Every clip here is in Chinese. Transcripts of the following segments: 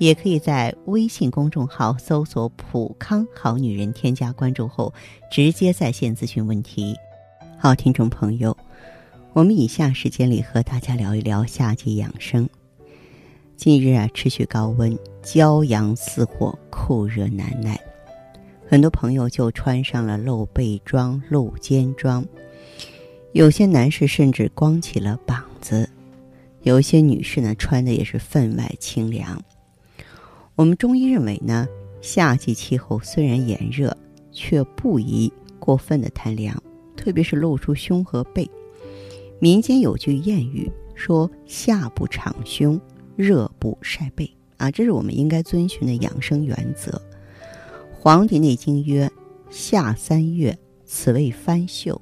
也可以在微信公众号搜索“普康好女人”，添加关注后直接在线咨询问题。好，听众朋友，我们以下时间里和大家聊一聊夏季养生。近日啊，持续高温，骄阳似火，酷热难耐。很多朋友就穿上了露背装、露肩装，有些男士甚至光起了膀子，有些女士呢穿的也是分外清凉。我们中医认为呢，夏季气候虽然炎热，却不宜过分的贪凉，特别是露出胸和背。民间有句谚语说：“夏不敞胸，热不晒背。”啊，这是我们应该遵循的养生原则。《黄帝内经》曰：“夏三月，此谓翻秀，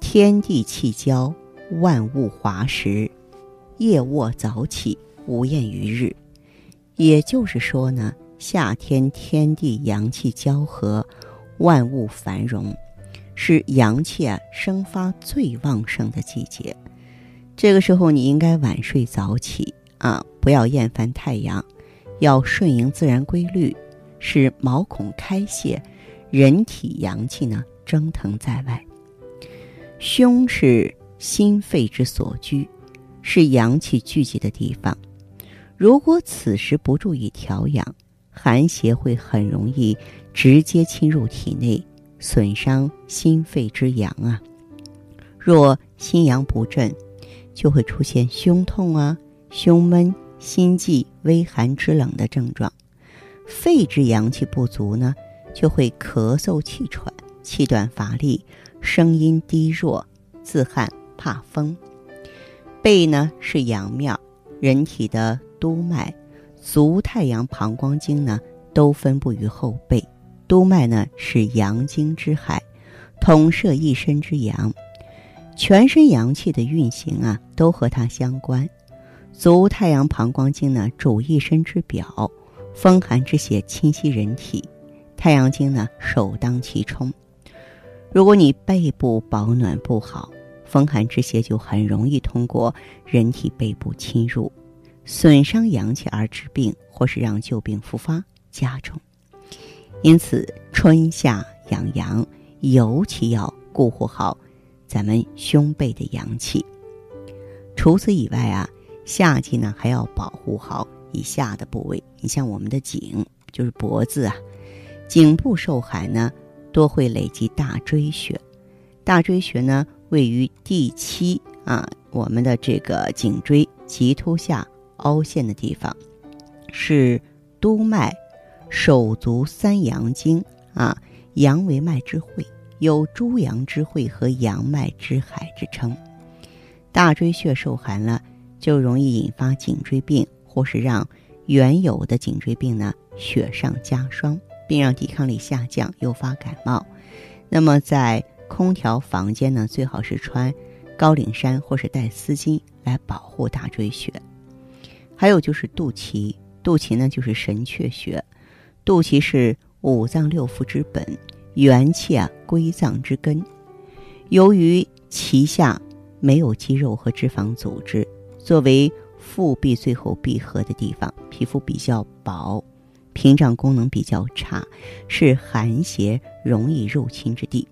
天地气交，万物华实。夜卧早起，无厌于日。”也就是说呢，夏天天地阳气交合，万物繁荣，是阳气啊生发最旺盛的季节。这个时候，你应该晚睡早起啊，不要厌烦太阳，要顺应自然规律。使毛孔开泄，人体阳气呢蒸腾在外。胸是心肺之所居，是阳气聚集的地方。如果此时不注意调养，寒邪会很容易直接侵入体内，损伤心肺之阳啊。若心阳不振，就会出现胸痛啊、胸闷、心悸、微寒之冷的症状。肺之阳气不足呢，就会咳嗽气喘、气短乏力、声音低弱、自汗怕风。背呢是阳庙，人体的督脉、足太阳膀胱经呢都分布于后背。督脉呢是阳经之海，统摄一身之阳，全身阳气的运行啊都和它相关。足太阳膀胱经呢主一身之表。风寒之邪侵袭人体，太阳经呢首当其冲。如果你背部保暖不好，风寒之邪就很容易通过人体背部侵入，损伤阳气而致病，或是让旧病复发加重。因此，春夏养阳尤其要顾护好咱们胸背的阳气。除此以外啊，夏季呢还要保护好。以下的部位，你像我们的颈，就是脖子啊，颈部受寒呢，多会累积大椎穴。大椎穴呢，位于第七啊，我们的这个颈椎棘突下凹陷的地方，是督脉、手足三阳经啊，阳为脉之会，有诸阳之会和阳脉之海之称。大椎穴受寒了，就容易引发颈椎病。或是让原有的颈椎病呢雪上加霜，并让抵抗力下降，诱发感冒。那么在空调房间呢，最好是穿高领衫或是带丝巾来保护大椎穴。还有就是肚脐，肚脐呢就是神阙穴，肚脐是五脏六腑之本，元气啊归脏之根。由于脐下没有肌肉和脂肪组织，作为腹壁最后闭合的地方，皮肤比较薄，屏障功能比较差，是寒邪容易入侵之地。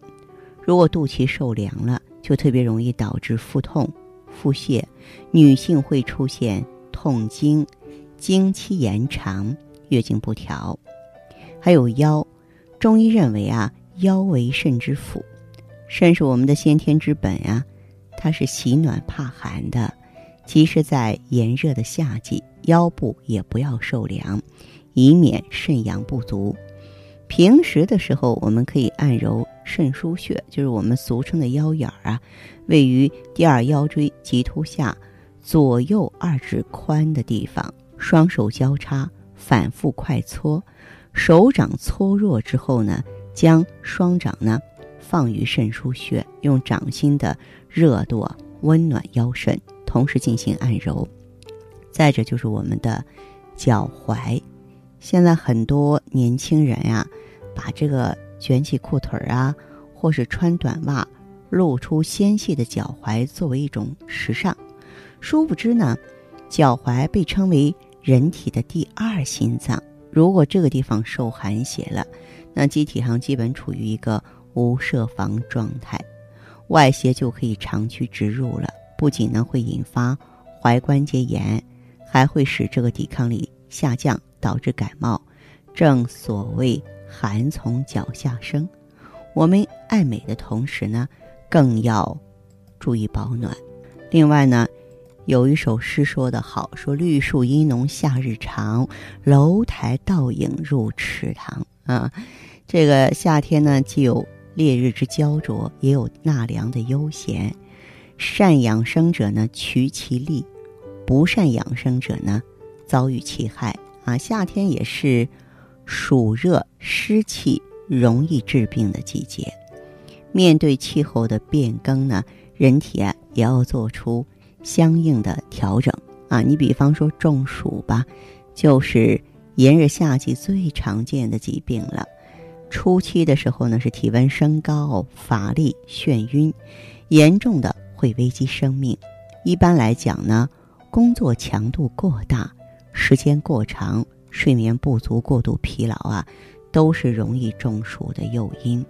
如果肚脐受凉了，就特别容易导致腹痛、腹泻，女性会出现痛经、经期延长、月经不调。还有腰，中医认为啊，腰为肾之府，肾是我们的先天之本呀，它是喜暖怕寒的。即使在炎热的夏季，腰部也不要受凉，以免肾阳不足。平时的时候，我们可以按揉肾腧穴，就是我们俗称的腰眼儿啊，位于第二腰椎棘突下左右二指宽的地方。双手交叉，反复快搓，手掌搓热之后呢，将双掌呢放于肾腧穴，用掌心的热度温暖腰肾，同时进行按揉。再者就是我们的脚踝，现在很多年轻人呀，把这个卷起裤腿儿啊，或是穿短袜，露出纤细的脚踝作为一种时尚。殊不知呢，脚踝被称为人体的第二心脏。如果这个地方受寒邪了，那机体上基本处于一个无设防状态，外邪就可以长驱直入了。不仅呢会引发踝关节炎，还会使这个抵抗力下降，导致感冒。正所谓寒从脚下生，我们爱美的同时呢，更要注意保暖。另外呢。有一首诗说得好，说绿树阴浓夏日长，楼台倒影入池塘啊。这个夏天呢，既有烈日之焦灼，也有纳凉的悠闲。善养生者呢，取其利；不善养生者呢，遭遇其害啊。夏天也是暑热湿气容易致病的季节。面对气候的变更呢，人体啊也要做出。相应的调整啊，你比方说中暑吧，就是炎热夏季最常见的疾病了。初期的时候呢，是体温升高、乏力、眩晕，严重的会危及生命。一般来讲呢，工作强度过大、时间过长、睡眠不足、过度疲劳啊，都是容易中暑的诱因。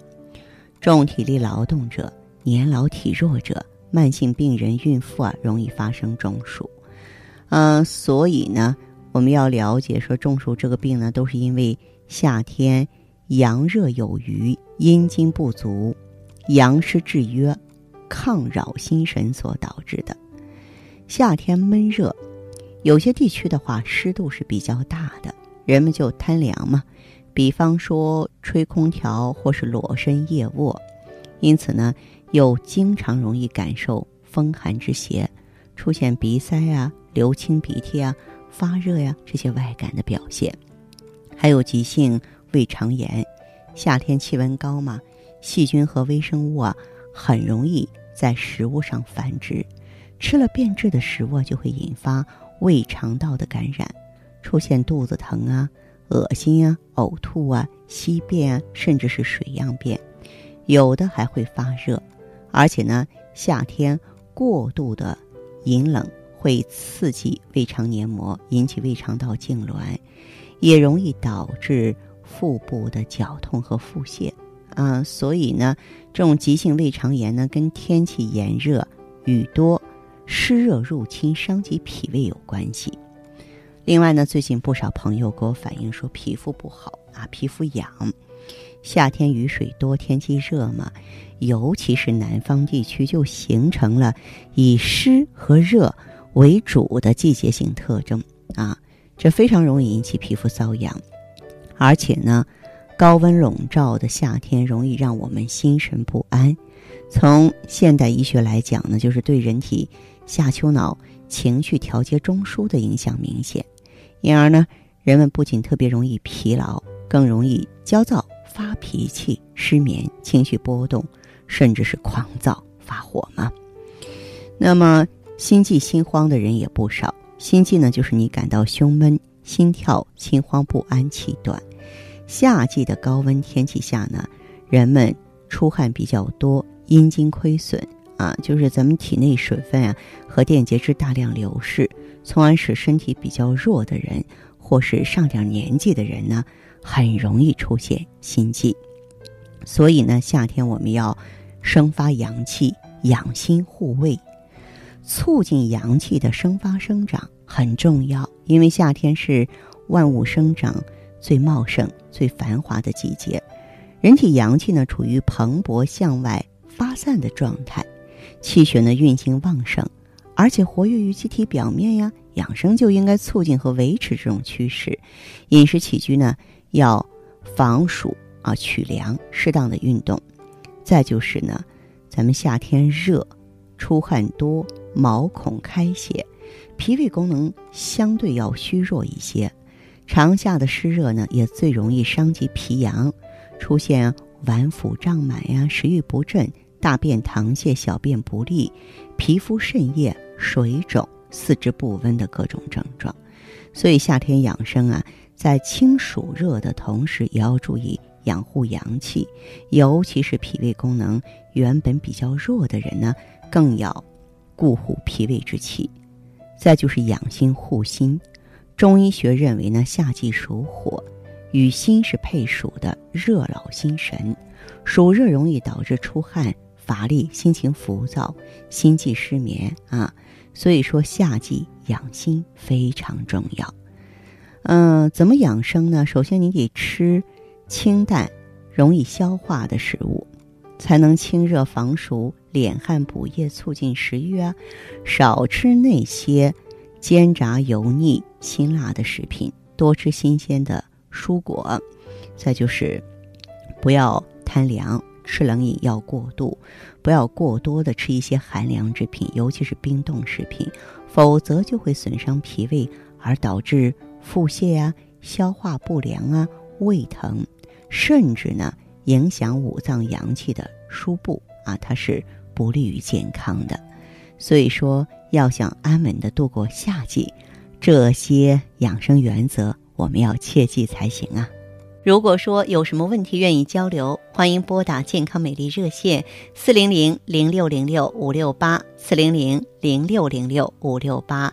重体力劳动者、年老体弱者。慢性病人、孕妇啊，容易发生中暑，嗯，所以呢，我们要了解说中暑这个病呢，都是因为夏天阳热有余、阴经不足、阳湿制约、抗扰心神所导致的。夏天闷热，有些地区的话湿度是比较大的，人们就贪凉嘛，比方说吹空调或是裸身夜卧，因此呢。又经常容易感受风寒之邪，出现鼻塞啊、流清鼻涕啊、发热呀这些外感的表现，还有急性胃肠炎。夏天气温高嘛，细菌和微生物啊很容易在食物上繁殖，吃了变质的食物就会引发胃肠道的感染，出现肚子疼啊、恶心啊、呕吐啊、稀便啊，甚至是水样便，有的还会发热。而且呢，夏天过度的饮冷会刺激胃肠黏膜，引起胃肠道痉挛，也容易导致腹部的绞痛和腹泻。啊，所以呢，这种急性胃肠炎呢，跟天气炎热、雨多、湿热入侵，伤及脾胃有关系。另外呢，最近不少朋友给我反映说皮肤不好啊，皮肤痒。夏天雨水多，天气热嘛，尤其是南方地区，就形成了以湿和热为主的季节性特征啊，这非常容易引起皮肤瘙痒。而且呢，高温笼罩的夏天容易让我们心神不安。从现代医学来讲呢，就是对人体下丘脑情绪调节中枢的影响明显，因而呢，人们不仅特别容易疲劳，更容易焦躁。发脾气、失眠、情绪波动，甚至是狂躁发火吗？那么心悸、心慌的人也不少。心悸呢，就是你感到胸闷、心跳、心慌不安、气短。夏季的高温天气下呢，人们出汗比较多，阴经亏损啊，就是咱们体内水分啊和电解质大量流失，从而使身体比较弱的人，或是上点年纪的人呢。很容易出现心悸，所以呢，夏天我们要生发阳气、养心护胃，促进阳气的生发生长很重要。因为夏天是万物生长最茂盛、最繁华的季节，人体阳气呢处于蓬勃向外发散的状态，气血呢运行旺盛，而且活跃于机体表面呀。养生就应该促进和维持这种趋势，饮食起居呢。要防暑啊，取凉，适当的运动。再就是呢，咱们夏天热，出汗多，毛孔开泄，脾胃功能相对要虚弱一些。长夏的湿热呢，也最容易伤及脾阳，出现脘腹胀满呀、食欲不振、大便溏泻、小便不利、皮肤渗液、水肿、四肢不温的各种症状。所以夏天养生啊，在清暑热的同时，也要注意养护阳气，尤其是脾胃功能原本比较弱的人呢，更要固护脾胃之气。再就是养心护心，中医学认为呢，夏季属火，与心是配属的，热劳心神，暑热容易导致出汗、乏力、心情浮躁、心悸失眠啊。所以说，夏季养心非常重要。嗯，怎么养生呢？首先，你得吃清淡、容易消化的食物，才能清热防暑、敛汗补液、促进食欲啊。少吃那些煎炸油腻、辛辣的食品，多吃新鲜的蔬果。再就是，不要贪凉。吃冷饮要过度，不要过多的吃一些寒凉之品，尤其是冰冻食品，否则就会损伤脾胃，而导致腹泻啊、消化不良啊、胃疼，甚至呢影响五脏阳气的输布啊，它是不利于健康的。所以说，要想安稳的度过夏季，这些养生原则我们要切记才行啊。如果说有什么问题愿意交流，欢迎拨打健康美丽热线四零零零六零六五六八四零零零六零六五六八。